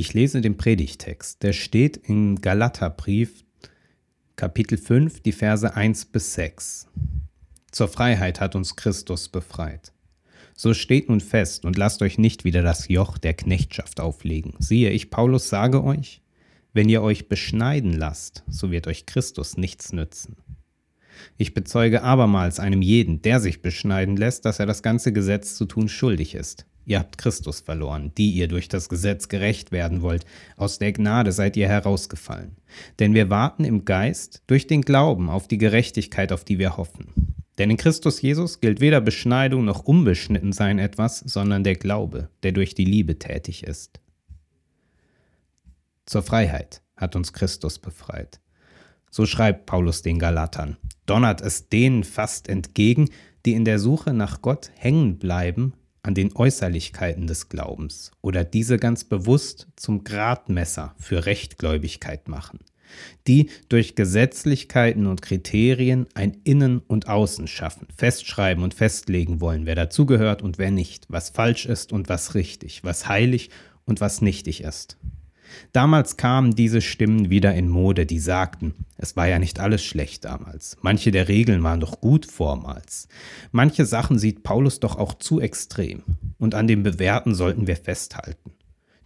Ich lese den Predigtext. Der steht im Galaterbrief, Kapitel 5, die Verse 1 bis 6. Zur Freiheit hat uns Christus befreit. So steht nun fest und lasst euch nicht wieder das Joch der Knechtschaft auflegen. Siehe, ich Paulus sage euch, wenn ihr euch beschneiden lasst, so wird euch Christus nichts nützen. Ich bezeuge abermals einem jeden, der sich beschneiden lässt, dass er das ganze Gesetz zu tun schuldig ist. Ihr habt Christus verloren, die ihr durch das Gesetz gerecht werden wollt. Aus der Gnade seid ihr herausgefallen. Denn wir warten im Geist durch den Glauben auf die Gerechtigkeit, auf die wir hoffen. Denn in Christus Jesus gilt weder Beschneidung noch Unbeschnittensein etwas, sondern der Glaube, der durch die Liebe tätig ist. Zur Freiheit hat uns Christus befreit. So schreibt Paulus den Galatern. Donnert es denen fast entgegen, die in der Suche nach Gott hängen bleiben an den Äußerlichkeiten des Glaubens oder diese ganz bewusst zum Gradmesser für Rechtgläubigkeit machen, die durch Gesetzlichkeiten und Kriterien ein Innen und Außen schaffen, festschreiben und festlegen wollen, wer dazugehört und wer nicht, was falsch ist und was richtig, was heilig und was nichtig ist. Damals kamen diese Stimmen wieder in Mode, die sagten, es war ja nicht alles schlecht damals. Manche der Regeln waren doch gut vormals. Manche Sachen sieht Paulus doch auch zu extrem. Und an dem Bewährten sollten wir festhalten.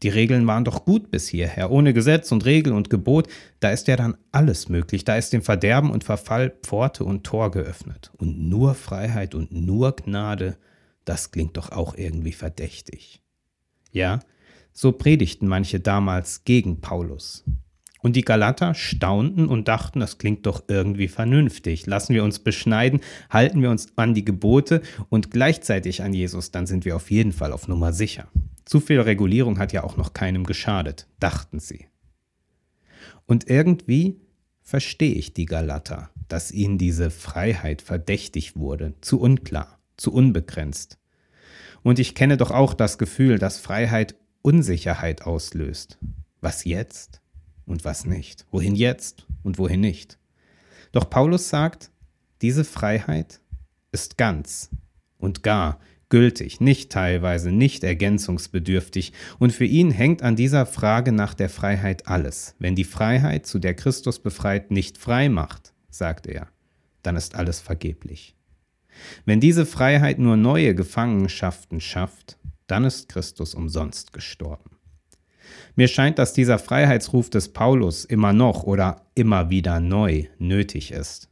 Die Regeln waren doch gut bis hierher. Ohne Gesetz und Regel und Gebot, da ist ja dann alles möglich. Da ist dem Verderben und Verfall Pforte und Tor geöffnet. Und nur Freiheit und nur Gnade, das klingt doch auch irgendwie verdächtig. Ja, so predigten manche damals gegen Paulus. Und die Galater staunten und dachten, das klingt doch irgendwie vernünftig. Lassen wir uns beschneiden, halten wir uns an die Gebote und gleichzeitig an Jesus, dann sind wir auf jeden Fall auf Nummer sicher. Zu viel Regulierung hat ja auch noch keinem geschadet, dachten sie. Und irgendwie verstehe ich die Galater, dass ihnen diese Freiheit verdächtig wurde, zu unklar, zu unbegrenzt. Und ich kenne doch auch das Gefühl, dass Freiheit Unsicherheit auslöst. Was jetzt und was nicht? Wohin jetzt und wohin nicht? Doch Paulus sagt, diese Freiheit ist ganz und gar gültig, nicht teilweise, nicht ergänzungsbedürftig, und für ihn hängt an dieser Frage nach der Freiheit alles. Wenn die Freiheit, zu der Christus befreit, nicht frei macht, sagt er, dann ist alles vergeblich. Wenn diese Freiheit nur neue Gefangenschaften schafft, dann ist Christus umsonst gestorben. Mir scheint, dass dieser Freiheitsruf des Paulus immer noch oder immer wieder neu nötig ist.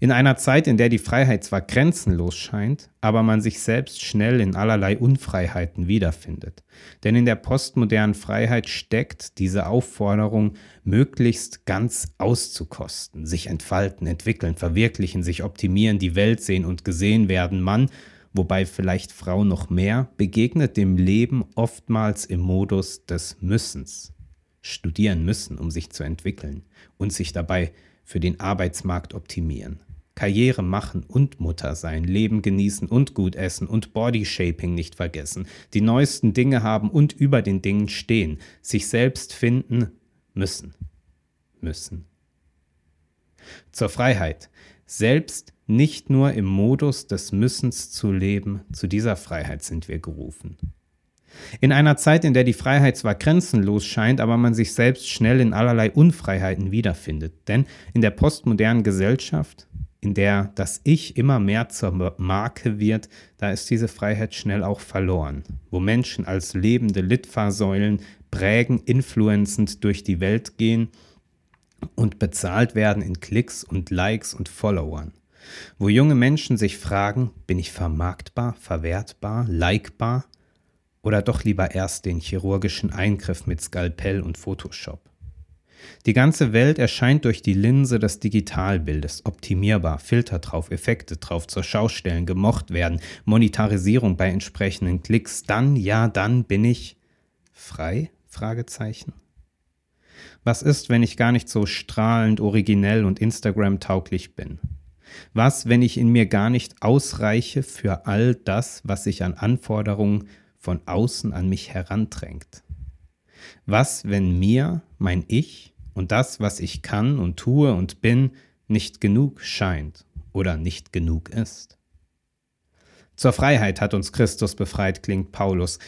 In einer Zeit, in der die Freiheit zwar grenzenlos scheint, aber man sich selbst schnell in allerlei Unfreiheiten wiederfindet. Denn in der postmodernen Freiheit steckt diese Aufforderung, möglichst ganz auszukosten, sich entfalten, entwickeln, verwirklichen, sich optimieren, die Welt sehen und gesehen werden. Man, wobei vielleicht Frau noch mehr, begegnet dem Leben oftmals im Modus des Müssens. Studieren müssen, um sich zu entwickeln und sich dabei für den Arbeitsmarkt optimieren. Karriere machen und Mutter sein, Leben genießen und gut essen und Bodyshaping nicht vergessen, die neuesten Dinge haben und über den Dingen stehen, sich selbst finden müssen. Müssen. Zur Freiheit. Selbst nicht nur im Modus des Müssens zu leben, zu dieser Freiheit sind wir gerufen. In einer Zeit, in der die Freiheit zwar grenzenlos scheint, aber man sich selbst schnell in allerlei Unfreiheiten wiederfindet. Denn in der postmodernen Gesellschaft, in der das Ich immer mehr zur Marke wird, da ist diese Freiheit schnell auch verloren. Wo Menschen als lebende Litfaßsäulen prägen, influenzend durch die Welt gehen und bezahlt werden in Klicks und Likes und Followern wo junge Menschen sich fragen, bin ich vermarktbar, verwertbar, likebar oder doch lieber erst den chirurgischen Eingriff mit Skalpell und Photoshop. Die ganze Welt erscheint durch die Linse des Digitalbildes, optimierbar, Filter drauf, Effekte drauf, zur Schaustellen, gemocht werden, Monetarisierung bei entsprechenden Klicks, dann, ja, dann bin ich frei? Fragezeichen. Was ist, wenn ich gar nicht so strahlend, originell und Instagram-tauglich bin? Was, wenn ich in mir gar nicht ausreiche für all das, was sich an Anforderungen von außen an mich herandrängt? Was, wenn mir, mein Ich und das, was ich kann und tue und bin, nicht genug scheint oder nicht genug ist? Zur Freiheit hat uns Christus befreit, klingt Paulus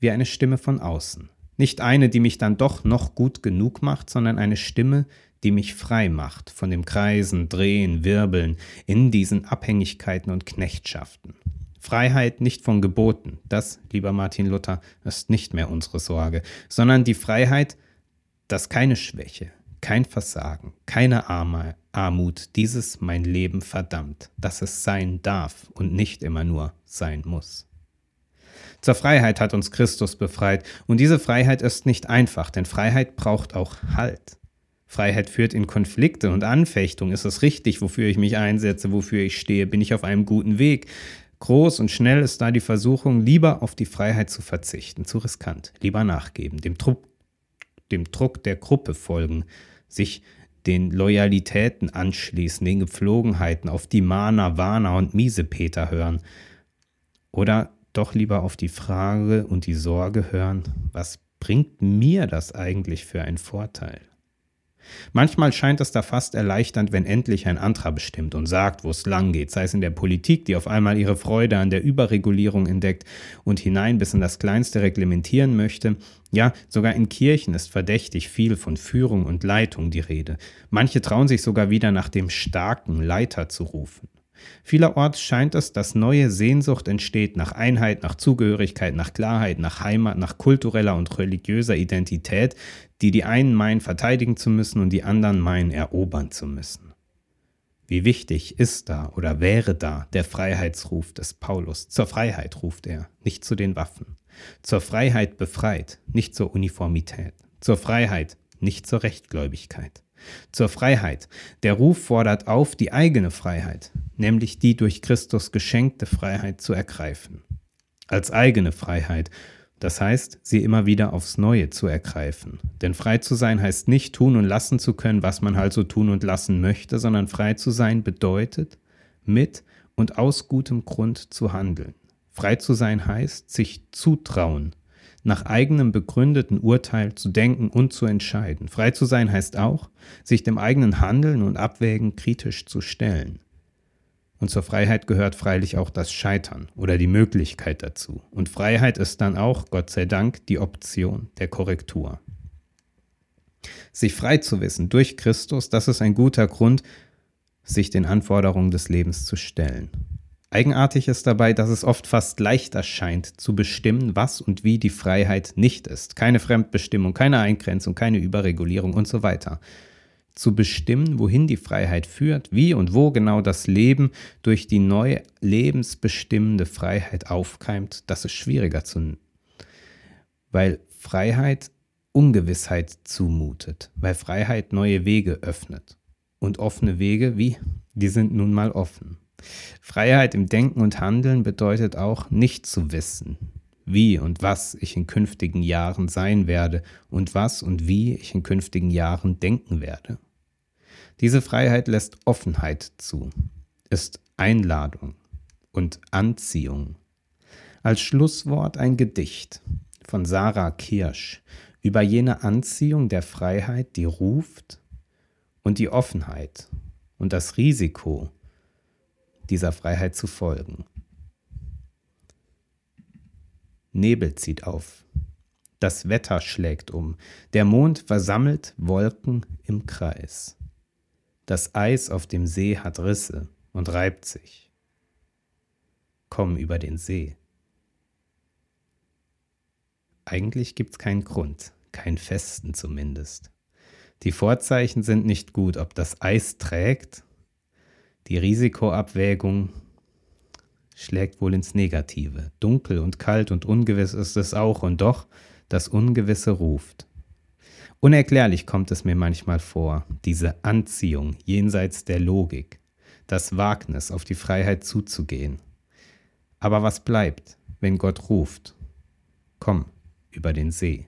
wie eine Stimme von außen. Nicht eine, die mich dann doch noch gut genug macht, sondern eine Stimme, die mich frei macht von dem Kreisen, Drehen, Wirbeln in diesen Abhängigkeiten und Knechtschaften. Freiheit nicht von Geboten, das, lieber Martin Luther, ist nicht mehr unsere Sorge, sondern die Freiheit, dass keine Schwäche, kein Versagen, keine Armut dieses mein Leben verdammt, dass es sein darf und nicht immer nur sein muss. Zur Freiheit hat uns Christus befreit, und diese Freiheit ist nicht einfach, denn Freiheit braucht auch Halt. Freiheit führt in Konflikte und Anfechtung. Ist es richtig, wofür ich mich einsetze, wofür ich stehe? Bin ich auf einem guten Weg? Groß und schnell ist da die Versuchung, lieber auf die Freiheit zu verzichten, zu riskant, lieber nachgeben, dem Druck, dem Druck der Gruppe folgen, sich den Loyalitäten anschließen, den Gepflogenheiten, auf die Mana, Wana und Miesepeter hören. Oder doch lieber auf die Frage und die Sorge hören, was bringt mir das eigentlich für einen Vorteil? Manchmal scheint es da fast erleichternd, wenn endlich ein anderer bestimmt und sagt, wo es lang geht, sei es in der Politik, die auf einmal ihre Freude an der Überregulierung entdeckt und hinein bis in das Kleinste reglementieren möchte. Ja, sogar in Kirchen ist verdächtig viel von Führung und Leitung die Rede. Manche trauen sich sogar wieder nach dem starken Leiter zu rufen. Vielerorts scheint es, dass neue Sehnsucht entsteht nach Einheit, nach Zugehörigkeit, nach Klarheit, nach Heimat, nach kultureller und religiöser Identität, die die einen meinen verteidigen zu müssen und die anderen meinen erobern zu müssen. Wie wichtig ist da oder wäre da der Freiheitsruf des Paulus? Zur Freiheit ruft er, nicht zu den Waffen. Zur Freiheit befreit, nicht zur Uniformität. Zur Freiheit, nicht zur Rechtgläubigkeit. Zur Freiheit. Der Ruf fordert auf, die eigene Freiheit, nämlich die durch Christus geschenkte Freiheit zu ergreifen. Als eigene Freiheit, das heißt, sie immer wieder aufs Neue zu ergreifen. Denn frei zu sein heißt nicht tun und lassen zu können, was man halt so tun und lassen möchte, sondern frei zu sein bedeutet, mit und aus gutem Grund zu handeln. Frei zu sein heißt, sich zutrauen, nach eigenem begründeten Urteil zu denken und zu entscheiden. Frei zu sein heißt auch, sich dem eigenen Handeln und Abwägen kritisch zu stellen. Und zur Freiheit gehört freilich auch das Scheitern oder die Möglichkeit dazu. Und Freiheit ist dann auch, Gott sei Dank, die Option der Korrektur. Sich frei zu wissen durch Christus, das ist ein guter Grund, sich den Anforderungen des Lebens zu stellen. Eigenartig ist dabei, dass es oft fast leichter scheint zu bestimmen, was und wie die Freiheit nicht ist. Keine Fremdbestimmung, keine Eingrenzung, keine Überregulierung und so weiter. Zu bestimmen, wohin die Freiheit führt, wie und wo genau das Leben durch die neue lebensbestimmende Freiheit aufkeimt, das ist schwieriger zu. Weil Freiheit Ungewissheit zumutet, weil Freiheit neue Wege öffnet. Und offene Wege, wie? Die sind nun mal offen. Freiheit im Denken und Handeln bedeutet auch, nicht zu wissen, wie und was ich in künftigen Jahren sein werde und was und wie ich in künftigen Jahren denken werde. Diese Freiheit lässt Offenheit zu, ist Einladung und Anziehung. Als Schlusswort ein Gedicht von Sarah Kirsch über jene Anziehung der Freiheit, die ruft, und die Offenheit und das Risiko, dieser Freiheit zu folgen. Nebel zieht auf. Das Wetter schlägt um. Der Mond versammelt Wolken im Kreis. Das Eis auf dem See hat Risse und reibt sich. Komm über den See. Eigentlich gibt's keinen Grund, keinen festen zumindest. Die Vorzeichen sind nicht gut, ob das Eis trägt die Risikoabwägung schlägt wohl ins Negative. Dunkel und kalt und ungewiss ist es auch, und doch das Ungewisse ruft. Unerklärlich kommt es mir manchmal vor, diese Anziehung jenseits der Logik, das Wagnis, auf die Freiheit zuzugehen. Aber was bleibt, wenn Gott ruft? Komm über den See.